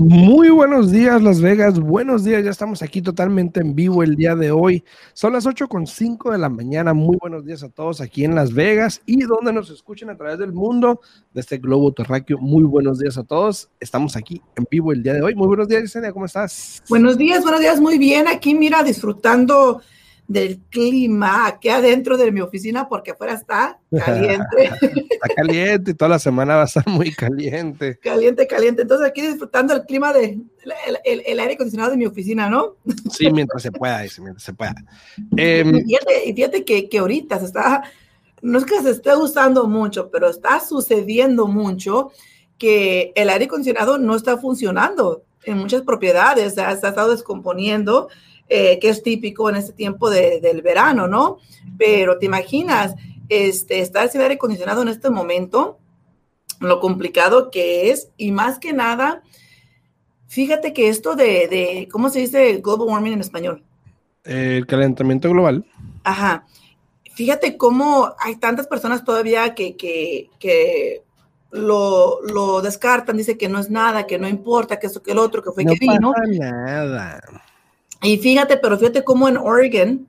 Muy buenos días, Las Vegas. Buenos días, ya estamos aquí totalmente en vivo el día de hoy. Son las 8.5 de la mañana. Muy buenos días a todos aquí en Las Vegas y donde nos escuchen a través del mundo de este globo terráqueo. Muy buenos días a todos. Estamos aquí en vivo el día de hoy. Muy buenos días, Yesenia. ¿Cómo estás? Buenos días, buenos días. Muy bien. Aquí, mira, disfrutando del clima aquí adentro de mi oficina porque afuera está caliente. está caliente y toda la semana va a estar muy caliente. Caliente, caliente. Entonces aquí disfrutando el clima de el, aire acondicionado de mi oficina, ¿no? Sí, mientras se pueda, mientras se pueda. Em, y fíjate, fíjate que, que ahorita se está, no es que se esté usando mucho, pero está sucediendo mucho que el aire acondicionado no está funcionando en muchas propiedades, se ha estado descomponiendo eh, que es típico en este tiempo del verano, ¿no? Pero te imaginas, este, estar sin aire acondicionado en este momento, lo complicado que es, y más que nada, fíjate que esto de, ¿cómo se dice global warming en español? El calentamiento global. Ajá. Fíjate cómo hay tantas personas todavía que, que, lo, lo, descartan, dice que no es nada, que no importa, que eso, que el otro, que fue no que vino. Pasa nada. Y fíjate, pero fíjate cómo en Oregon,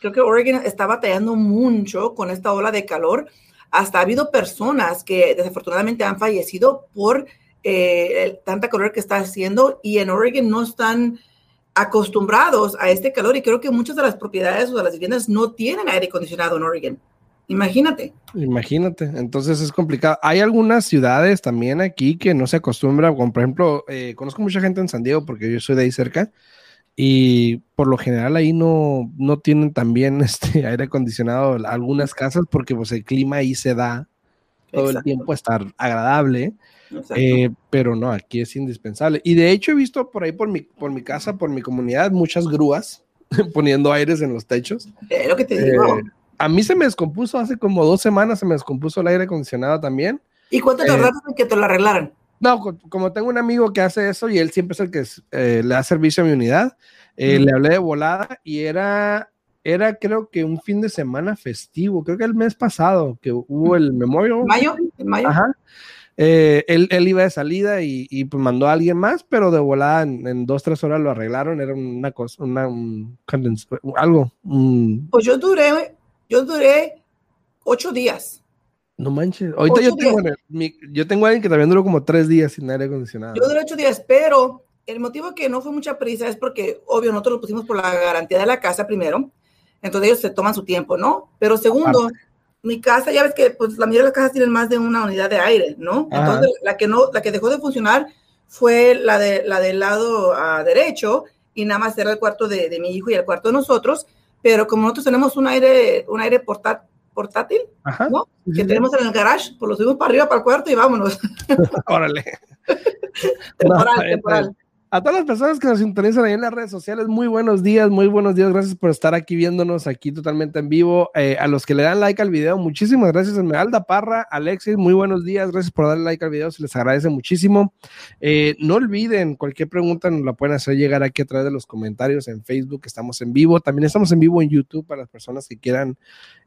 creo que Oregon está batallando mucho con esta ola de calor. Hasta ha habido personas que desafortunadamente han fallecido por eh, tanta calor que está haciendo y en Oregon no están acostumbrados a este calor y creo que muchas de las propiedades o de las viviendas no tienen aire acondicionado en Oregon. Imagínate. Imagínate, entonces es complicado. Hay algunas ciudades también aquí que no se acostumbran, por ejemplo, eh, conozco mucha gente en San Diego porque yo soy de ahí cerca, y por lo general ahí no, no tienen también este aire acondicionado algunas casas porque pues el clima ahí se da todo el tiempo estar agradable, eh, pero no, aquí es indispensable. Y de hecho he visto por ahí por mi, por mi casa, por mi comunidad, muchas grúas poniendo aires en los techos. Lo que te digo. Eh, a mí se me descompuso hace como dos semanas, se me descompuso el aire acondicionado también. ¿Y cuánto te eh, en que te lo arreglaran? No, como tengo un amigo que hace eso y él siempre es el que eh, le da servicio a mi unidad, eh, le hablé de volada y era, era creo que un fin de semana festivo, creo que el mes pasado que hubo el Memorial. ¿Mayo? ¿En mayo? Ajá. Eh, él, él, iba de salida y, y, pues mandó a alguien más, pero de volada en, dos, tres horas lo arreglaron, era una cosa, una, un algo. Pues yo duré, yo duré ocho días. No manches. Ahorita yo tengo, yo tengo, alguien que también duró como tres días sin aire acondicionado. Yo duré ocho días, pero el motivo que no fue mucha prisa es porque, obvio, nosotros lo pusimos por la garantía de la casa primero. Entonces ellos se toman su tiempo, ¿no? Pero segundo, mi casa, ya ves que pues la mayoría de las casas tienen más de una unidad de aire, ¿no? Entonces la que no, la que dejó de funcionar fue la de la del lado uh, derecho y nada más era el cuarto de, de, mi hijo y el cuarto de nosotros. Pero como nosotros tenemos un aire, un aire portátil, portátil, ¿no? Que tenemos en el garage, pues lo subimos para arriba, para el cuarto y vámonos. Órale. temporal, temporal. A todas las personas que nos sintonizan ahí en las redes sociales, muy buenos días, muy buenos días. Gracias por estar aquí viéndonos aquí totalmente en vivo. Eh, a los que le dan like al video, muchísimas gracias. Esmeralda Parra, Alexis, muy buenos días. Gracias por darle like al video, se les agradece muchísimo. Eh, no olviden, cualquier pregunta nos la pueden hacer llegar aquí a través de los comentarios en Facebook. Estamos en vivo. También estamos en vivo en YouTube para las personas que quieran,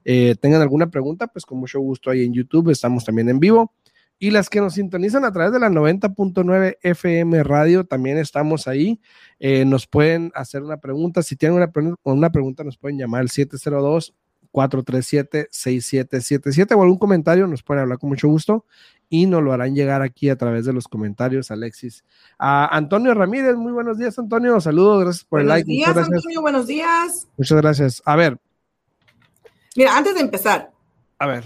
eh, tengan alguna pregunta, pues con mucho gusto ahí en YouTube. Estamos también en vivo. Y las que nos sintonizan a través de la 90.9 FM Radio, también estamos ahí. Eh, nos pueden hacer una pregunta. Si tienen una, una pregunta, nos pueden llamar al 702 437-6777 o algún comentario, nos pueden hablar con mucho gusto y nos lo harán llegar aquí a través de los comentarios, Alexis. A Antonio Ramírez, muy buenos días, Antonio. Saludos, gracias por el like. Buenos días, Antonio, buenos días. Muchas gracias. A ver. Mira, antes de empezar. A ver.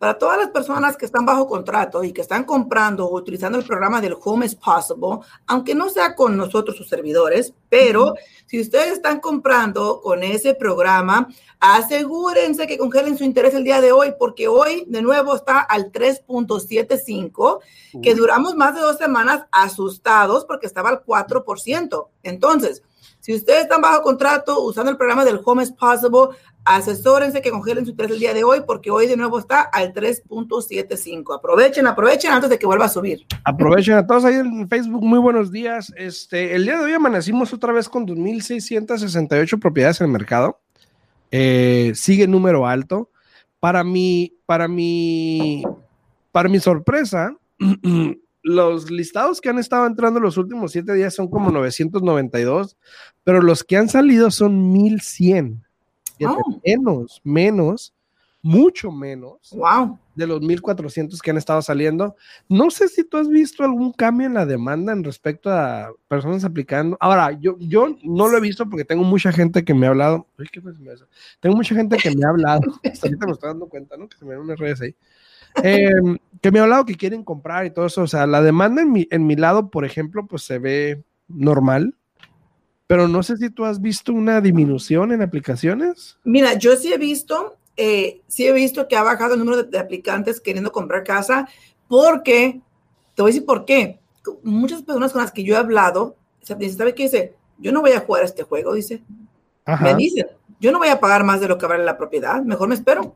Para todas las personas que están bajo contrato y que están comprando o utilizando el programa del Home is Possible, aunque no sea con nosotros sus servidores, pero si ustedes están comprando con ese programa, asegúrense que congelen su interés el día de hoy, porque hoy de nuevo está al 3.75, que duramos más de dos semanas asustados porque estaba al 4%. Entonces, si ustedes están bajo contrato usando el programa del Home is Possible, asesórense que congelen su interés el día de hoy porque hoy de nuevo está al 3.75. Aprovechen, aprovechen antes de que vuelva a subir. Aprovechen a todos ahí en Facebook. Muy buenos días. Este, el día de hoy amanecimos otra vez con 2.668 propiedades en el mercado. Eh, sigue número alto, Para mi, para mi, para mi sorpresa, los listados que han estado entrando los últimos siete días son como 992, pero los que han salido son 1100. Menos, menos, mucho menos. Wow. De los 1400 que han estado saliendo. No sé si tú has visto algún cambio en la demanda en respecto a personas aplicando. Ahora, yo, yo no lo he visto porque tengo mucha gente que me ha hablado. Tengo mucha gente que me ha hablado. ahorita me estoy dando cuenta, ¿no? Que se me ven unas redes ahí Em, que me ha hablado que quieren comprar y todo eso. O sea, la demanda en mi, en mi lado, por ejemplo, pues se ve normal. Pero no sé si tú has visto una disminución en aplicaciones. Mira, yo sí he visto, eh, sí he visto que ha bajado el número de, aplicantes queriendo comprar casa, porque, te voy a decir por qué. Muchas personas con las que yo he hablado, ¿sabe qué dice? Yo no voy a jugar a este juego, dice. Me dicen, yo no voy a pagar más de lo que vale la propiedad, mejor me espero.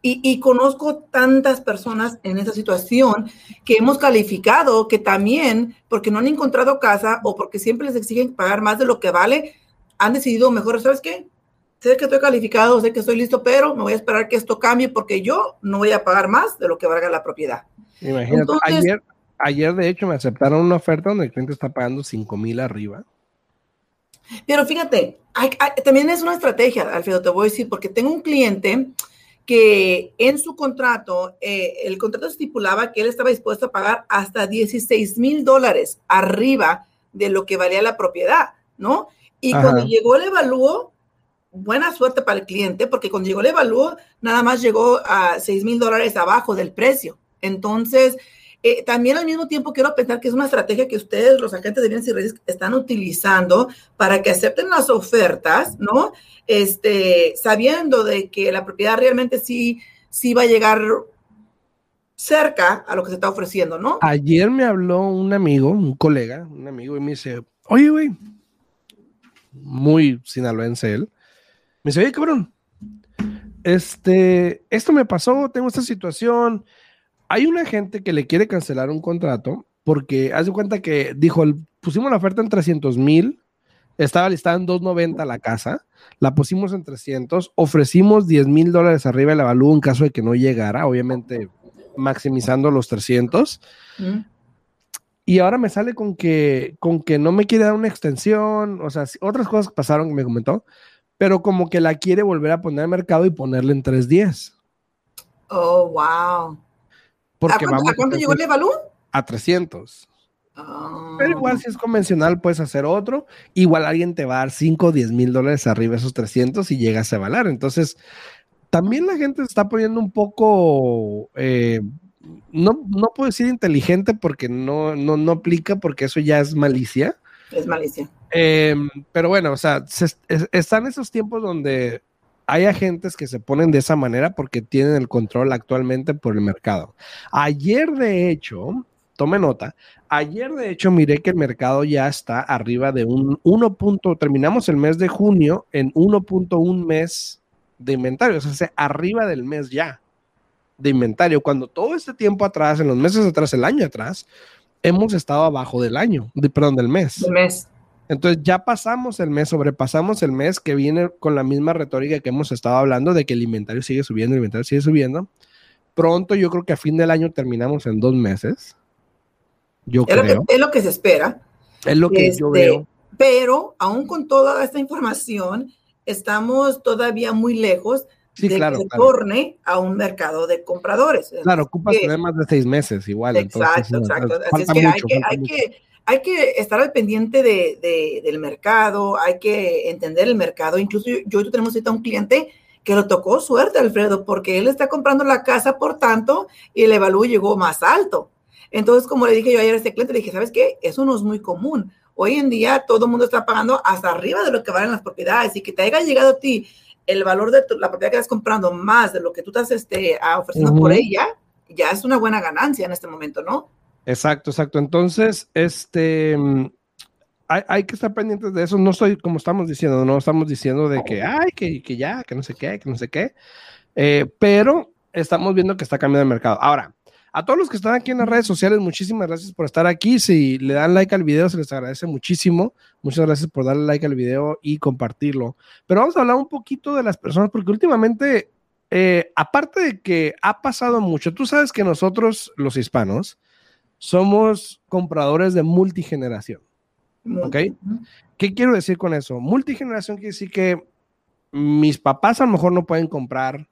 Y, conozco tantas personas en esa situación que hemos calificado que también, porque no han encontrado casa o porque siempre les exigen pagar más de lo que vale, han decidido mejor, ¿sabes qué? Sé que estoy calificado, sé que estoy listo, pero me voy a esperar que esto cambie porque yo no voy a pagar más de lo que valga la propiedad. Imagínate, ayer, ayer de hecho me aceptaron una oferta donde el cliente está pagando 5 mil arriba. Pero fíjate, también es una estrategia, Alfredo, te voy a decir, porque tengo un cliente que en su contrato, eh, el contrato estipulaba que él estaba dispuesto a pagar hasta 16 mil dólares arriba de lo que valía la propiedad, ¿no? Y cuando llegó el evalúo, buena suerte para el cliente, porque cuando llegó el evalúo, nada más llegó a 6 mil dólares abajo del precio. Entonces, eh, también al mismo tiempo quiero pensar que es una estrategia que ustedes, los agentes de bienes y redes, están utilizando para que acepten las ofertas, ¿no? Este, sabiendo de que la propiedad realmente sí, sí va a llegar cerca a lo que se está ofreciendo, ¿no? Ayer me habló un amigo, un colega, un amigo, y me dice, oye, güey, muy sinaloense él, me dice, oye, cabrón, este, esto me pasó, tengo esta situación, hay una gente que le quiere cancelar un contrato porque hace cuenta que dijo, pusimos la oferta en 300 mil, estaba listada en 290 la casa, la pusimos en 300, ofrecimos 10 mil dólares arriba del avalúo en caso de que no llegara, obviamente maximizando los 300. Y ahora me sale con que, con que no me quiere dar una extensión, o sea, otras cosas pasaron que me comentó, pero como que la quiere volver a poner al mercado y ponerle en 310. Oh, wow. Porque ¿A, cuánto, ¿A cuánto llegó el Evalú? A 300. Pero igual si es convencional puedes hacer otro, igual alguien te va a dar 5 o 10 mil dólares arriba de esos 300 y llegas a valer. Entonces, también la gente se está poniendo un poco, eh, no, no puedo decir inteligente porque no, no, no aplica porque eso ya es malicia. Es malicia. Em, pero bueno, o sea, están esos tiempos donde hay agentes que se ponen de esa manera porque tienen el control actualmente por el mercado. Ayer, de hecho, tome nota, ayer de hecho miré que el mercado ya está arriba de un 1. terminamos el mes de junio en 1.1 mes de inventario, o sea, arriba del mes ya de inventario, cuando todo este tiempo atrás, en los meses atrás, el año atrás, hemos estado abajo del año, perdón, del mes. Del mes. Entonces ya pasamos el mes, sobrepasamos el mes que viene con la misma retórica que hemos estado hablando de que el inventario sigue subiendo, el inventario sigue subiendo. Pronto yo creo que a fin del año terminamos en dos meses. Yo es creo. Lo que, es lo que se espera. Es lo que yo este, veo. Pero aún con toda esta información, estamos todavía muy lejos de que se torne a un mercado de compradores. Claro, ocupa más de seis meses igual. Exacto, exacto. Así es que, hay, que, hay que hay que estar al pendiente de, del mercado, hay que entender el mercado. Incluso yo, yo tenemos ahorita un cliente que lo tocó suerte, Alfredo, porque él está comprando la casa por tanto y el evalúo llegó más alto. Entonces, como le dije yo ayer a este cliente, le dije, ¿sabes qué? Eso no es muy común. Hoy en día todo el mundo está pagando hasta arriba de lo que valen las propiedades y que te haya llegado a ti el valor de la propiedad que estás comprando más de lo que tú estás este, ofreciendo por ella, ya es una buena ganancia en este momento, ¿no? Exacto, exacto. Entonces, este, mm, hay, que estar pendientes de eso. No estoy, como estamos diciendo, no estamos diciendo de que, ay, que, que ya, que no sé qué, que no sé qué. Eh, pero estamos viendo que está cambiando el mercado. Ahora, a todos los que están aquí en las redes sociales, muchísimas gracias por estar aquí. Si le dan like al video, se les agradece muchísimo. Muchas gracias por darle like al video y compartirlo. Pero vamos a hablar un poquito de las personas, porque últimamente eh, aparte de que ha pasado mucho, tú sabes que nosotros, los hispanos, somos compradores de multigeneración. ¿Ok? ¿Qué quiero decir con eso? Multigeneración quiere decir que mis papás a lo mejor no pueden comprar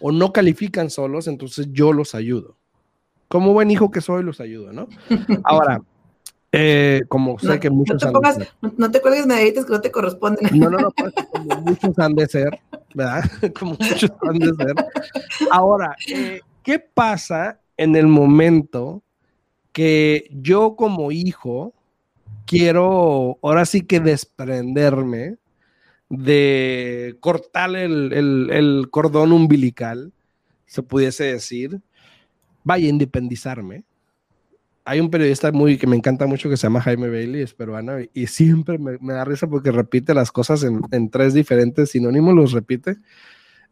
o no califican solos, entonces yo los ayudo. Como buen hijo que soy, los ayudo, ¿no? Ahora, eh, como sé que muchos... No te, pongas, no te cuelgues medallitas que no te corresponden. No, no, no, pues, como muchos han de ser, ¿verdad? como muchos han de ser. Ahora, eh, ¿qué pasa en el momento que yo como hijo quiero ahora sí que desprenderme de cortar el, el, cordón umbilical, se pudiese decir, vaya a independizarme. Hay un periodista muy que me encanta mucho que se llama Jaime Bailey, es peruano, y siempre me, da risa porque repite las cosas en, en, tres diferentes sinónimos, los repite.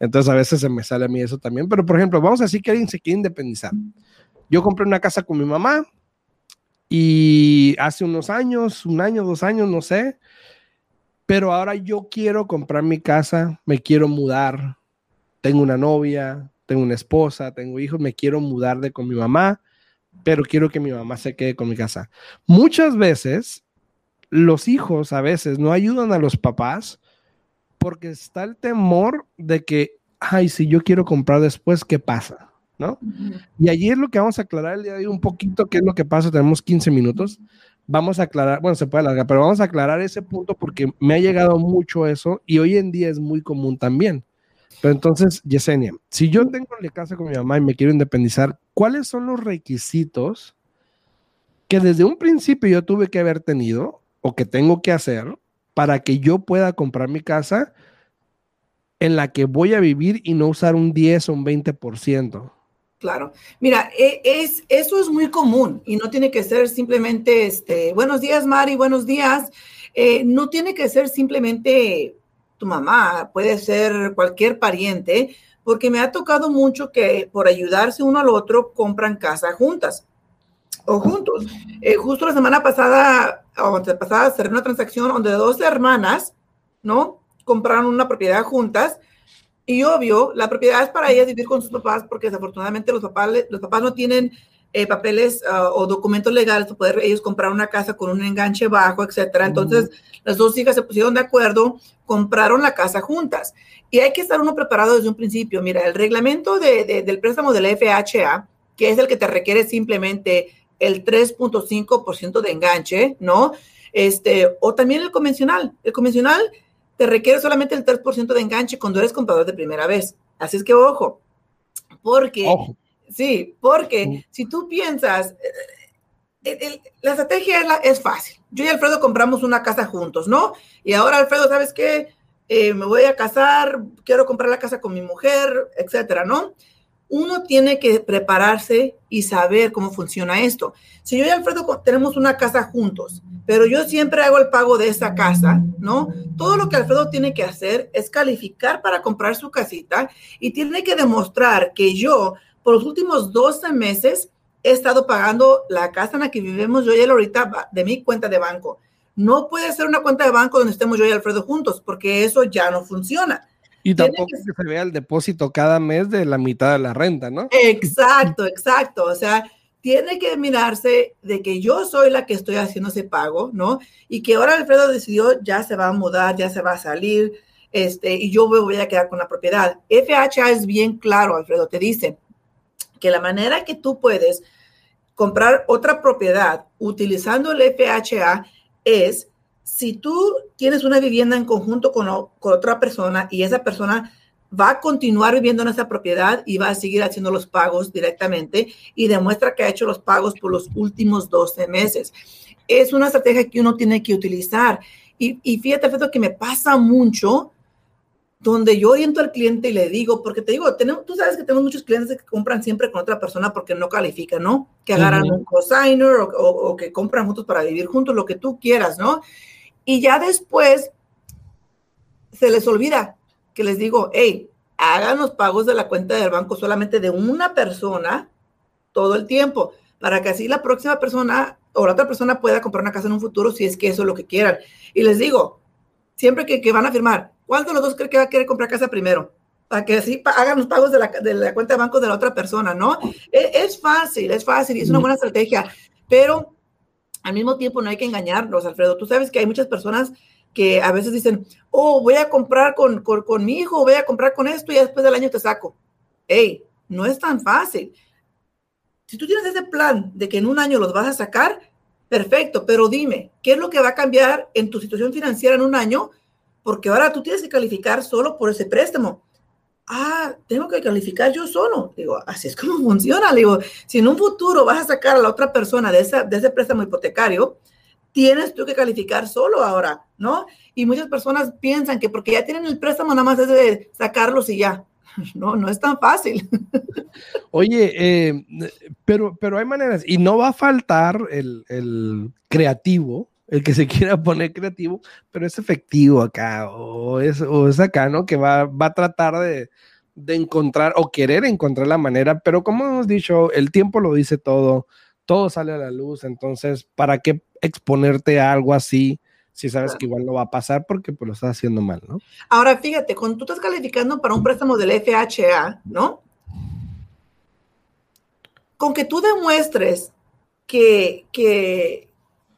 Entonces a veces se me sale a mí eso también. Pero por ejemplo, vamos a decir que alguien se quiere independizar. Yo compré una casa con mi mamá, y hace unos años, un año, dos años, no sé, pero ahora yo quiero comprar mi casa, me quiero mudar, tengo una novia, tengo una esposa, tengo hijos, me quiero mudar de con mi mamá, pero quiero que mi mamá se quede con mi casa. Muchas veces los hijos a veces no ayudan a los papás porque está el temor de que, ay, si yo quiero comprar después, ¿qué pasa? ¿No? Y allí es lo que vamos a aclarar el día de hoy un poquito, qué es lo que pasa, tenemos 15 minutos, vamos a aclarar, bueno, se puede alargar, pero vamos a aclarar ese punto porque me ha llegado mucho eso y hoy en día es muy común también. Pero entonces, Yesenia, si yo tengo la casa con mi mamá y me quiero independizar, ¿cuáles son los requisitos que desde un principio yo tuve que haber tenido o que tengo que hacer para que yo pueda comprar mi casa en la que voy a vivir y no usar un 10 o un 20%? Claro. Mira, e, es, eso es muy común y no tiene que ser simplemente, este, buenos días, Mari, buenos días. Eh, no tiene que ser simplemente tu mamá, puede ser cualquier pariente, porque me ha tocado mucho que por ayudarse uno al otro compran casa juntas o juntos. Eh, justo la semana pasada, o pasada, cerré una transacción donde dos hermanas, ¿no? Compraron una propiedad juntas y obvio, la propiedad es para ellas vivir con sus papás porque desafortunadamente los papás, los papás no tienen eh, papeles ah, o documentos legales para poder ellos comprar una casa con un enganche bajo, etcétera. Entonces, las dos hijas se pusieron de acuerdo, compraron la casa juntas. Y hay que estar uno preparado desde un principio. Mira, el reglamento del préstamo del FHA, que es el que te requiere simplemente el 3.5% de enganche, ¿no? Este, o también el convencional. El convencional te requiere solamente el 3% de enganche cuando eres comprador de primera vez. Así es que ojo, porque, sí, porque si tú piensas, eh, la estrategia es, fácil. Yo y Alfredo compramos una casa juntos, ¿no? Y ahora Alfredo, ¿sabes qué? Eh, me voy a casar, quiero comprar la casa con mi mujer, etcétera, ¿no? Uno tiene que prepararse y saber cómo funciona esto. Si yo y Alfredo tenemos una casa juntos, pero yo siempre hago el pago de esa casa, ¿no? Todo lo que Alfredo tiene que hacer es calificar para comprar su casita y tiene que demostrar que yo, por los últimos 12 meses, he estado pagando la casa en la que vivimos yo y él ahorita de mi cuenta de banco. No puede ser una cuenta de banco donde estemos yo y Alfredo juntos, porque eso ya no funciona. Y tampoco que... se vea el depósito cada mes de la mitad de la renta, ¿no? Exacto, exacto. O sea, tiene que mirarse de que yo soy la que estoy haciendo ese pago, ¿no? Y que ahora Alfredo decidió ya se va a mudar, ya se va a salir, este, y yo me voy a quedar con la propiedad. FHA es bien claro, Alfredo, te dice que la manera que tú puedes comprar otra propiedad utilizando el FHA es si tú tienes una vivienda en conjunto con, otra persona y esa persona va a continuar viviendo en esa propiedad y va a seguir haciendo los pagos directamente y demuestra que ha hecho los pagos por los últimos 12 meses. Es una estrategia que uno tiene que utilizar. Y, y fíjate, Feto, que me pasa mucho donde yo oriento al cliente y le digo, porque te digo, tenemos, tú sabes que tenemos muchos clientes que compran siempre con otra persona porque no califican, ¿no? Que agarran un cosigner o, o, que compran juntos para vivir juntos, lo que tú quieras, ¿no? Y ya después se les olvida que les digo, hey, hagan los pagos de la cuenta del banco solamente de una persona todo el tiempo, para que así la próxima persona o la otra persona pueda comprar una casa en un futuro si es que eso es lo que quieran. Y les digo, siempre que, van a firmar, ¿cuál de los dos cree que va a querer comprar casa primero? para que así hagan los pagos de la, de la, cuenta de banco de la otra persona, ¿no? Es, es fácil, es fácil y es una buena estrategia, pero al mismo tiempo no hay que engañarnos, Alfredo. Tú sabes que hay muchas personas que a veces dicen, oh, voy a comprar con, con, con mi hijo, voy a comprar con esto y después del año te saco. Hey, no es tan fácil. Si tú tienes ese plan de que en un año los vas a sacar, perfecto, pero dime, ¿qué es lo que va a cambiar en tu situación financiera en un año? Porque ahora tú tienes que calificar solo por ese préstamo. Ah, tengo que calificar yo solo. Digo, así es como funciona. Digo, si en un futuro vas a sacar a la otra persona de, esa, de ese préstamo hipotecario, tienes tú que calificar solo ahora, ¿no? Y muchas personas piensan que porque ya tienen el préstamo, nada más es de sacarlos y ya. No, no es tan fácil. Oye, eh, pero, pero hay maneras, y no va a faltar el, el, creativo, el que se quiera poner creativo, pero es efectivo acá, o es, o es acá, ¿no? Que va, va a tratar de, de encontrar o querer encontrar la manera, pero como hemos dicho, el tiempo lo dice todo, todo sale a la luz, entonces, ¿para qué exponerte a algo así? si sabes que igual no va a pasar porque pues lo estás haciendo mal, ¿no? Ahora, fíjate, cuando tú estás calificando para un préstamo del FHA, ¿no? Con que tú demuestres que, que,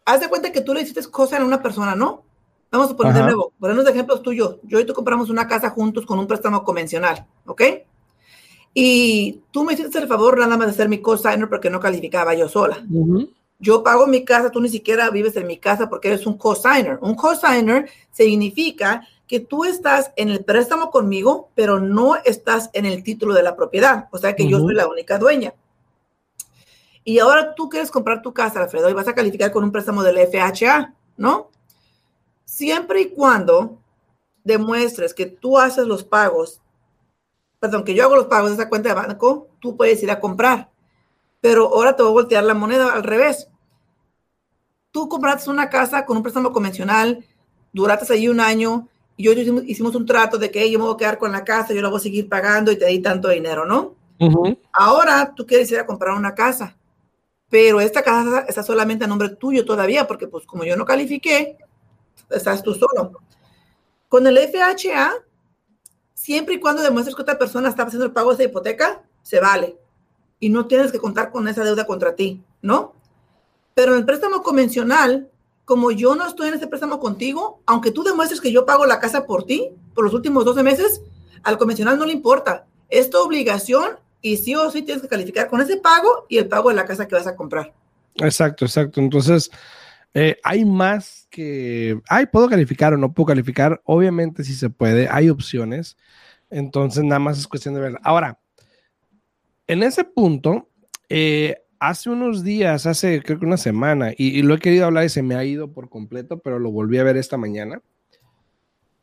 haz de cuenta que tú le hiciste cosas a una persona, ¿no? Vamos a poner Ajá. de nuevo, ponernos de ejemplos tú y yo. Yo y tú compramos una casa juntos con un préstamo convencional, ¿ok? Y tú me hiciste el favor nada más de hacer mi cosigner porque no calificaba yo sola. Uh -huh yo pago mi casa, tú ni siquiera vives en mi casa porque eres un cosigner. Un cosigner significa que tú estás en el préstamo conmigo, pero no estás en el título de la propiedad. O sea que uh -huh. yo soy la única dueña. Y ahora tú quieres comprar tu casa, Alfredo, y vas a calificar con un préstamo del FHA, ¿no? Siempre y cuando demuestres que tú haces los pagos, perdón, que yo hago los pagos de esa cuenta de banco, tú puedes ir a comprar. Pero ahora te voy a voltear la moneda al revés tú compraste una casa con un préstamo convencional, duraste ahí un año, y yo hicimos, hicimos un trato de que hey, yo me voy a quedar con la casa, yo la voy a seguir pagando y te di tanto dinero, ¿no? Uh -huh. Ahora tú quieres ir a comprar una casa, pero esta casa está solamente a nombre tuyo todavía, porque pues como yo no califiqué, estás tú solo. Con el FHA, siempre y cuando demuestres que otra persona está haciendo el pago de esa hipoteca, se vale. Y no tienes que contar con esa deuda contra ti, ¿no? Pero en el préstamo convencional, como yo no estoy en ese préstamo contigo, aunque tú demuestres que yo pago la casa por ti por los últimos 12 meses, al convencional no le importa. Es tu obligación y sí o sí tienes que calificar con ese pago y el pago de la casa que vas a comprar. Exacto, exacto. Entonces, eh, hay más que, ay, puedo calificar o no puedo calificar. Obviamente sí se puede, hay opciones. Entonces, nada más es cuestión de ver. Ahora, en ese punto, eh, hace unos días, hace creo que una semana, y, y, lo he querido hablar y se me ha ido por completo, pero lo volví a ver esta mañana.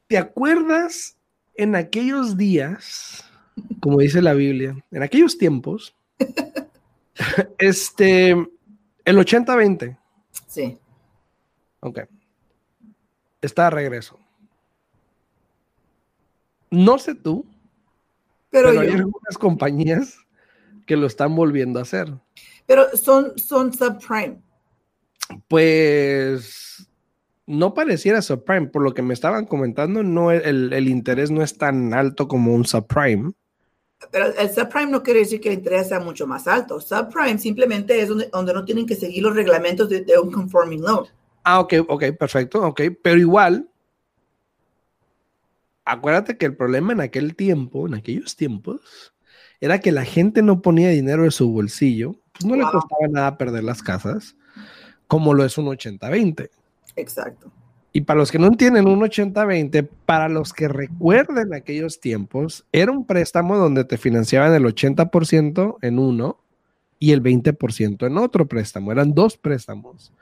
¿Te acuerdas en aquellos días, como dice la Biblia, en aquellos tiempos, este, el 80-20? Sí. Ok. Está de regreso. No sé tú, pero, pero hay algunas compañías que lo están volviendo a hacer. Pero son, son subprime. Pues no pareciera subprime, por lo que me estaban comentando, no el, el interés no es tan alto como un subprime. Pero el subprime no quiere decir que el interés sea mucho más alto. Subprime simplemente es donde, donde no tienen que seguir los reglamentos de, de, un conforming loan. Ah, ok, ok, perfecto, ok. Pero igual, acuérdate que el problema en aquel tiempo, en aquellos tiempos, era que la gente no ponía dinero de su bolsillo pues no wow. le costaba nada perder las casas, como lo es un 80-20. Exacto. Y para los que no entienden un 80-20, para los que recuerden aquellos tiempos, era un préstamo donde te financiaban el 80% en uno y el 20% en otro préstamo. Eran dos préstamos.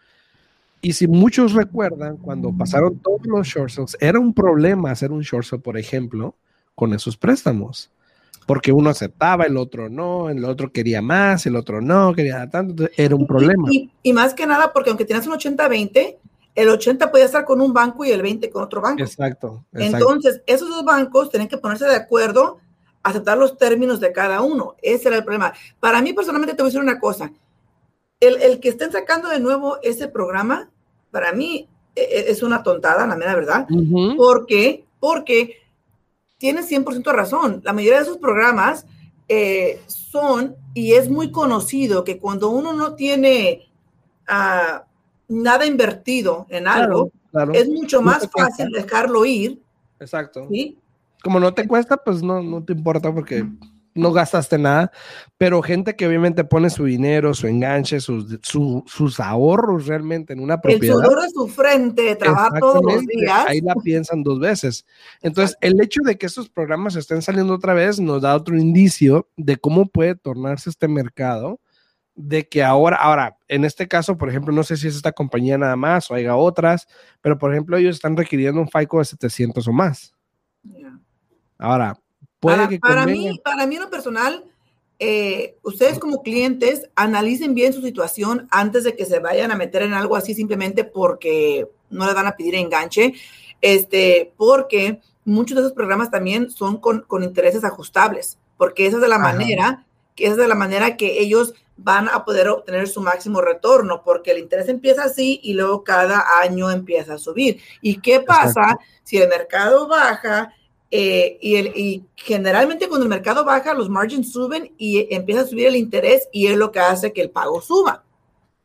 Y si muchos recuerdan, cuando pasaron todos los short sales, era un problema hacer un short sale, por ejemplo, con esos préstamos porque uno aceptaba, el otro no, el otro quería más, el otro no, quería tanto, entonces era un problema. Y, y, y más que nada, porque aunque tienes un 80-20, el 80 podía estar con un banco y el 20 con otro banco. Exacto, exacto. Entonces, esos dos bancos tienen que ponerse de acuerdo, aceptar los términos de cada uno. Ese era el problema. Para mí, personalmente, te voy a decir una cosa. El, el que estén sacando de nuevo ese programa, para mí, e, e, es una tontada, la mera verdad. Uh -huh. ¿Por qué? Porque tienes 100% razón. La mayoría de esos programas eh, son, y es muy conocido, que cuando uno no tiene ah, nada invertido en algo, es mucho más fácil dejarlo ir. Exacto. Como no te cuesta, pues no, no te importa porque no gastaste nada, pero gente que obviamente pone su dinero, su enganche, sus, sus ahorros realmente en una propiedad. El sudor de su frente, trabaja todos los días. Ahí la piensan dos veces. Entonces, el hecho de que estos programas estén saliendo otra vez nos da otro indicio de cómo puede tornarse este mercado, de que ahora, ahora, en este caso, por ejemplo, no sé si es esta compañía nada más o haya otras, pero por ejemplo, ellos están requiriendo un FICO de 700 o más. Ahora, para, mí, para mí en lo personal, eh, ustedes como clientes analicen bien su situación antes de que se vayan a meter en algo así simplemente porque no les van a pedir enganche, este, porque muchos de esos programas también son con, intereses ajustables, porque esa es de la manera, que es de la manera que ellos van a poder obtener su máximo retorno, porque el interés empieza así y luego cada año empieza a subir. ¿Y qué pasa si el mercado baja? Eh, y, el, y, generalmente cuando el mercado baja, los margins suben y empieza a subir el interés y es lo que hace que el pago suba.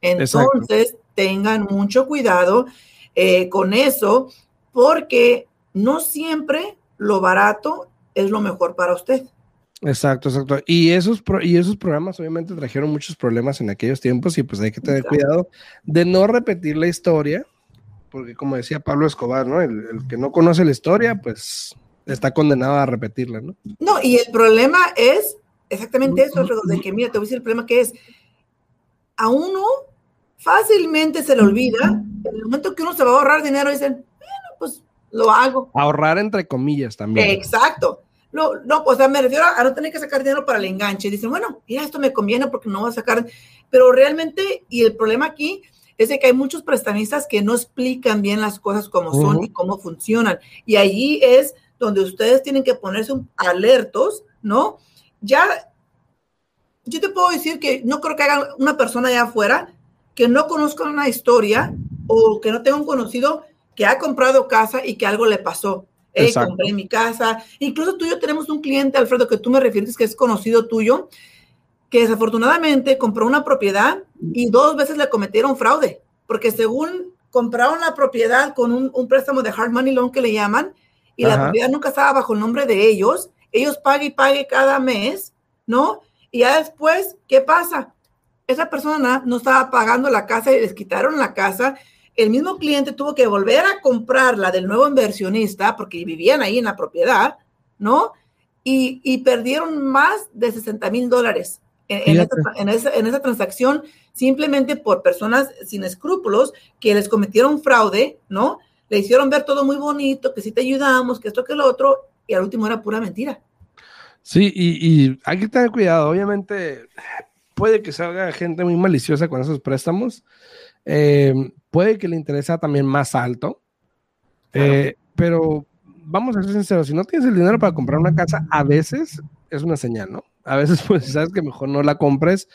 Entonces, tengan mucho cuidado eh, con eso porque no siempre lo barato es lo mejor para usted. Exacto, exacto. Y esos, y esos programas obviamente trajeron muchos problemas en aquellos tiempos y pues hay que tener cuidado de no repetir la historia, porque como decía Pablo Escobar, ¿no? El, el que no conoce la historia, pues está condenado a repetirla, ¿no? No, y el problema es exactamente eso, de que mira, te voy a decir el problema que es, a uno fácilmente se le olvida, en el momento que uno se va a ahorrar dinero, dicen, bueno, pues lo hago. Ahorrar entre comillas también. Exacto. No, no, o sea, me refiero a, no tener que sacar dinero para el enganche. Dicen, bueno, mira, esto me conviene porque no voy a sacar. Pero realmente, y el problema aquí es de que hay muchos prestamistas que no explican bien las cosas como son y cómo funcionan. Y ahí es donde ustedes tienen que ponerse alertos, ¿no? Ya, yo te puedo decir que no creo que haya una persona allá afuera que no conozca una historia o que no tenga un conocido que ha comprado casa y que algo le pasó. Eh, compré mi casa. Incluso tú y yo tenemos un cliente, Alfredo, que tú me refieres que es conocido tuyo, que desafortunadamente compró una propiedad y dos veces le cometieron fraude, porque según compraron la propiedad con un, un préstamo de hard money loan que le llaman, y la propiedad nunca estaba bajo el nombre de ellos, ellos pague y pague cada mes, ¿no? Y ya después, ¿qué pasa? Esa persona no estaba pagando la casa y les quitaron la casa. El mismo cliente tuvo que volver a comprarla del nuevo inversionista porque vivían ahí en la propiedad, ¿no? Y, y perdieron más de 60 mil dólares en, en, esa, en, esa, transacción simplemente por personas sin escrúpulos que les cometieron fraude, ¿no? le hicieron ver todo muy bonito, que si te ayudamos, que esto, que lo otro, y al último era pura mentira. Sí, y, hay que tener cuidado. Obviamente, puede que salga gente muy maliciosa con esos préstamos. Eh, puede que le interesa también más alto. Eh, pero vamos a ser sinceros, si no tienes el dinero para comprar una casa, a veces es una señal, ¿no? A veces, pues, sabes que mejor no la compres,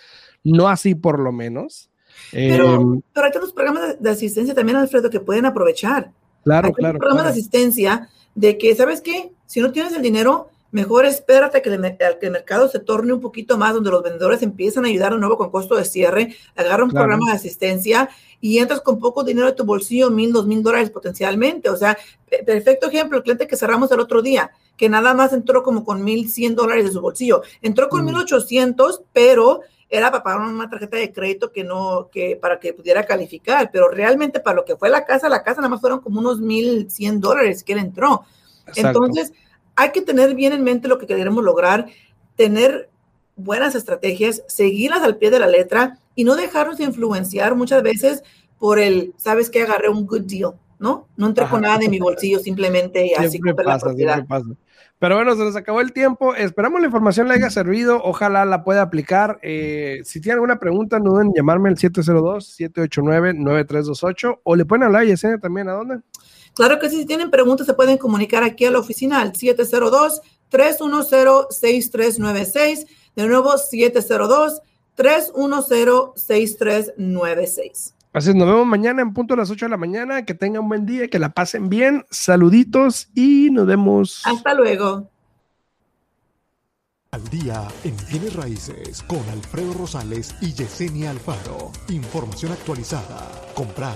no así por lo menos. Pero, eh, pero hay otros programas de asistencia también, Alfredo, que pueden aprovechar. Claro, claro. Un programa de asistencia de que, ¿sabes qué? Si no tienes el dinero, mejor espérate que el, que el mercado se torne un poquito más, donde los vendedores empiezan a ayudar de nuevo con costo de cierre, agarra un programa de asistencia y entras con poco dinero de tu bolsillo, mil, dos mil dólares potencialmente. O sea, perfecto ejemplo, el cliente que cerramos el otro día, que nada más entró como con mil cien dólares de su bolsillo. Entró con mm. mil ochocientos, pero era para pagar una tarjeta de crédito que no, que para que pudiera calificar, pero realmente para lo que fue la casa, la casa nada más fueron como unos 1.100 dólares que él entró. Entonces, hay que tener bien en mente lo que queremos lograr, tener buenas estrategias, seguirlas al pie de la letra y no dejarnos influenciar muchas veces por el, sabes que agarré un good deal, ¿no? No entré con nada de mi bolsillo, simplemente así compré la propiedad. Pero bueno, se nos acabó el tiempo. Esperamos la información le haya servido. Ojalá la pueda aplicar. Eh, si tiene alguna pregunta, no duden en llamarme al 702-789-9328 o le pueden hablar a Yesenia también. ¿A dónde? Claro que sí, si tienen preguntas, se pueden comunicar aquí a la oficina al 702-310-6396. De nuevo, 702-310-6396. Así es, nos vemos mañana en punto a las 8 de la mañana. Que tengan un buen día, que la pasen bien. Saluditos y nos vemos. Hasta luego. Al día en bienes raíces con Alfredo Rosales y Yesenia Alfaro. Información actualizada. Comprar,